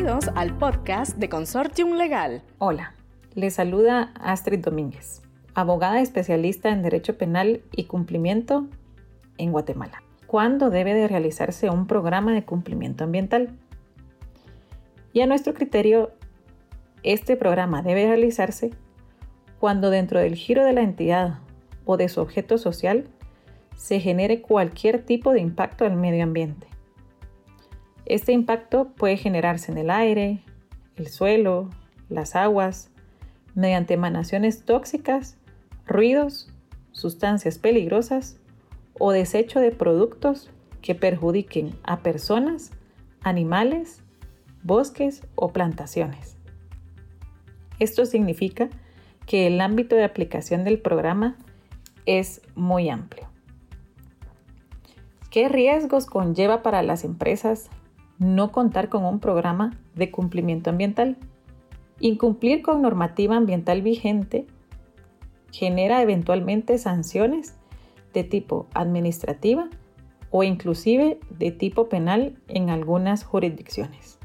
Bienvenidos al podcast de Consortium Legal. Hola, les saluda Astrid Domínguez, abogada especialista en Derecho Penal y Cumplimiento en Guatemala. ¿Cuándo debe de realizarse un programa de cumplimiento ambiental? Y a nuestro criterio, este programa debe realizarse cuando dentro del giro de la entidad o de su objeto social se genere cualquier tipo de impacto al medio ambiente este impacto puede generarse en el aire, el suelo, las aguas, mediante emanaciones tóxicas, ruidos, sustancias peligrosas o desecho de productos que perjudiquen a personas, animales, bosques o plantaciones. Esto significa que el ámbito de aplicación del programa es muy amplio. ¿Qué riesgos conlleva para las empresas no contar con un programa de cumplimiento ambiental. Incumplir con normativa ambiental vigente genera eventualmente sanciones de tipo administrativa o inclusive de tipo penal en algunas jurisdicciones.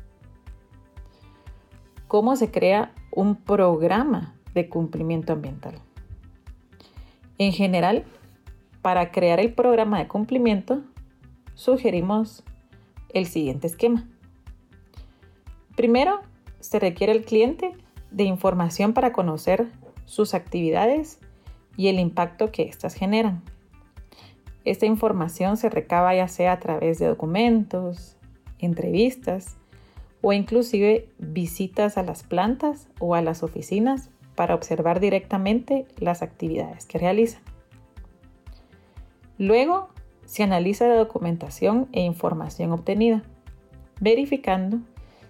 ¿Cómo se crea un programa de cumplimiento ambiental? En general, para crear el programa de cumplimiento, sugerimos el siguiente esquema. Primero, se requiere al cliente de información para conocer sus actividades y el impacto que éstas generan. Esta información se recaba ya sea a través de documentos, entrevistas o inclusive visitas a las plantas o a las oficinas para observar directamente las actividades que realizan. Luego se analiza la documentación e información obtenida, verificando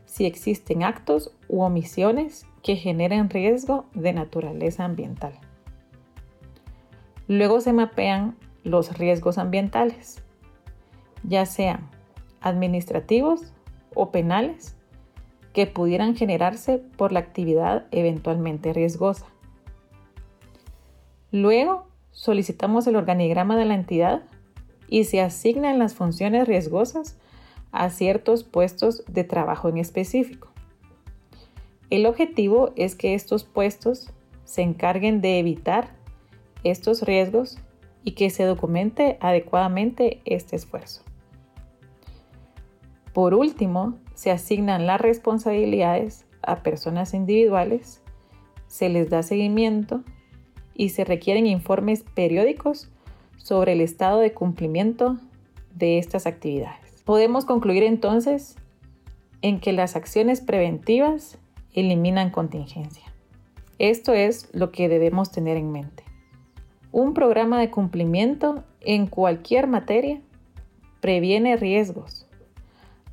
si existen actos u omisiones que generen riesgo de naturaleza ambiental. Luego se mapean los riesgos ambientales, ya sean administrativos o penales, que pudieran generarse por la actividad eventualmente riesgosa. Luego solicitamos el organigrama de la entidad y se asignan las funciones riesgosas a ciertos puestos de trabajo en específico. El objetivo es que estos puestos se encarguen de evitar estos riesgos y que se documente adecuadamente este esfuerzo. Por último, se asignan las responsabilidades a personas individuales, se les da seguimiento y se requieren informes periódicos sobre el estado de cumplimiento de estas actividades. Podemos concluir entonces en que las acciones preventivas eliminan contingencia. Esto es lo que debemos tener en mente. Un programa de cumplimiento en cualquier materia previene riesgos,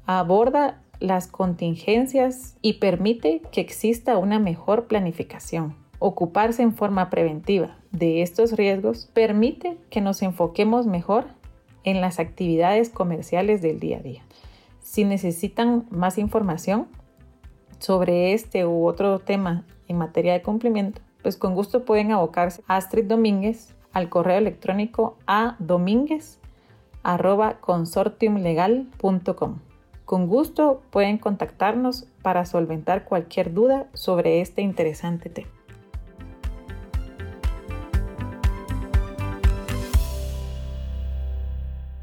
aborda las contingencias y permite que exista una mejor planificación ocuparse en forma preventiva de estos riesgos permite que nos enfoquemos mejor en las actividades comerciales del día a día. Si necesitan más información sobre este u otro tema en materia de cumplimiento, pues con gusto pueden abocarse a Astrid Domínguez al correo electrónico a domínguez.consortiumlegal.com. Con gusto pueden contactarnos para solventar cualquier duda sobre este interesante tema.